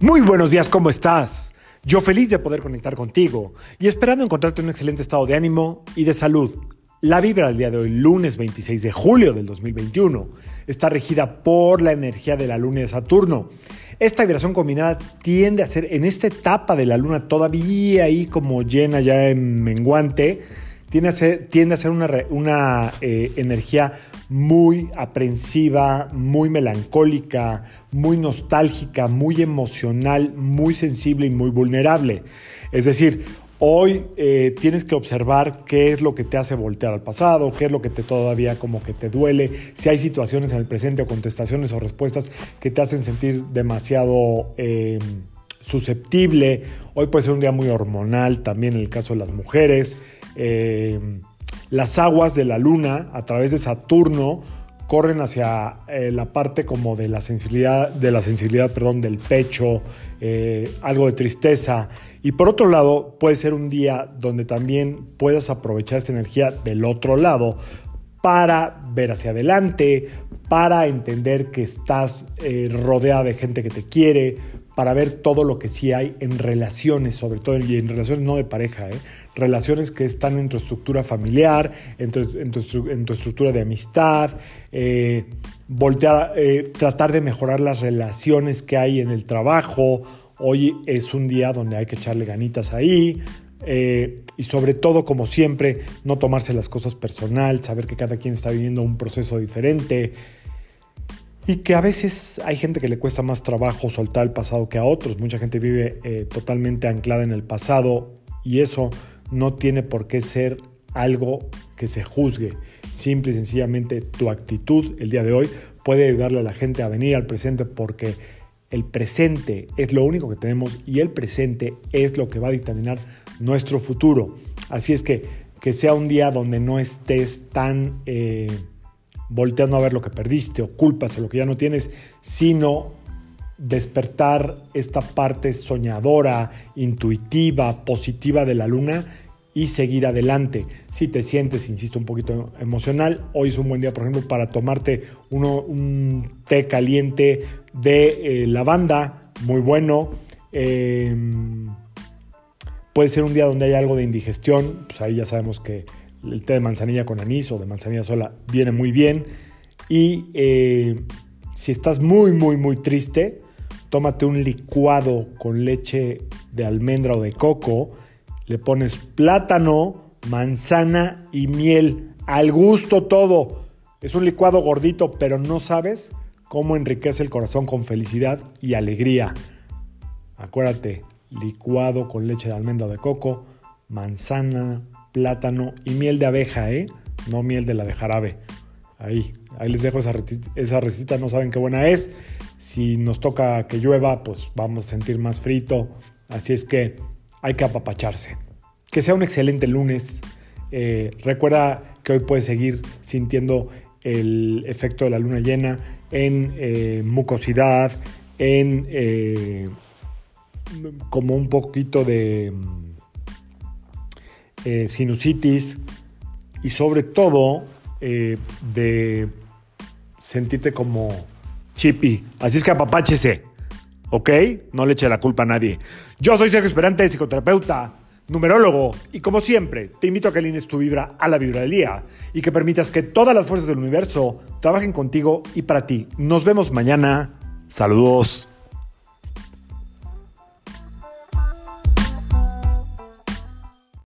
Muy buenos días, ¿cómo estás? Yo feliz de poder conectar contigo y esperando encontrarte en un excelente estado de ánimo y de salud. La vibra del día de hoy, lunes 26 de julio del 2021, está regida por la energía de la luna de Saturno. Esta vibración combinada tiende a ser en esta etapa de la luna todavía ahí como llena ya en menguante, tiende a ser, tiende a ser una, una eh, energía muy aprensiva, muy melancólica, muy nostálgica, muy emocional, muy sensible y muy vulnerable. Es decir, hoy eh, tienes que observar qué es lo que te hace voltear al pasado, qué es lo que te todavía como que te duele, si hay situaciones en el presente o contestaciones o respuestas que te hacen sentir demasiado... Eh, susceptible, hoy puede ser un día muy hormonal también en el caso de las mujeres, eh, las aguas de la luna a través de Saturno corren hacia eh, la parte como de la sensibilidad, de la sensibilidad perdón, del pecho, eh, algo de tristeza. Y por otro lado, puede ser un día donde también puedas aprovechar esta energía del otro lado para ver hacia adelante, para entender que estás rodeada de gente que te quiere, para ver todo lo que sí hay en relaciones, sobre todo, y en relaciones no de pareja, ¿eh? relaciones que están en tu estructura familiar, en tu, estructura de amistad, eh, voltear, eh, tratar de mejorar las relaciones que hay en el trabajo. Hoy es un día donde hay que echarle ganitas ahí. y sobre todo, como siempre, no tomarse las cosas personal, saber que cada quien está viviendo un proceso diferente, y que a veces hay gente que le cuesta más trabajo soltar el pasado que a otros. Mucha gente vive eh, totalmente anclada en el pasado y eso no tiene por qué ser algo que se juzgue. Simple y sencillamente tu actitud el día de hoy puede ayudarle a la gente a venir al presente porque el presente es lo único que tenemos y el presente es lo que va a dictaminar nuestro futuro. Así es que que sea un día donde no estés tan... Eh, volteando a ver lo que perdiste o culpas o lo que ya no tienes, sino despertar esta parte soñadora, intuitiva, positiva de la luna y seguir adelante. Si te sientes, insisto, un poquito emocional, hoy es un buen día, por ejemplo, para tomarte un té caliente de eh, lavanda, muy bueno. Em, puede ser un día donde hay algo de indigestión, pues ahí ya sabemos que el té de manzanilla con anís o de manzanilla sola viene muy bien. Y eh, si estás muy, muy, muy triste, tómate un licuado con leche de almendra o de coco, le pones plátano, manzana y miel, al gusto todo. Es un licuado gordito, pero no sabes cómo enriquece el corazón con felicidad y alegría. Acuérdate, licuado con leche de almendra o de coco, manzana, plátano y miel de abeja, ¿eh? No miel de la de jarabe. Ahí, ahí les dejo esa, esa receta, no saben qué buena es. Si nos toca que llueva, pues vamos a sentir más frito. Así es que hay que apapacharse. Que sea un excelente lunes. Eh, recuerda que hoy puedes seguir sintiendo el efecto de la luna llena en eh, mucosidad, en eh, como un poquito de eh, sinusitis y sobre todo eh, de sentirte como chippy. Así es que apapáchese, ¿ok? No le eche la culpa a nadie. Yo soy Sergio Esperante, psicoterapeuta, numerólogo, y como siempre, te invito a que alines tu vibra a la vibra del día y que permitas que todas las fuerzas del universo trabajen contigo y para ti. Nos vemos mañana. Saludos.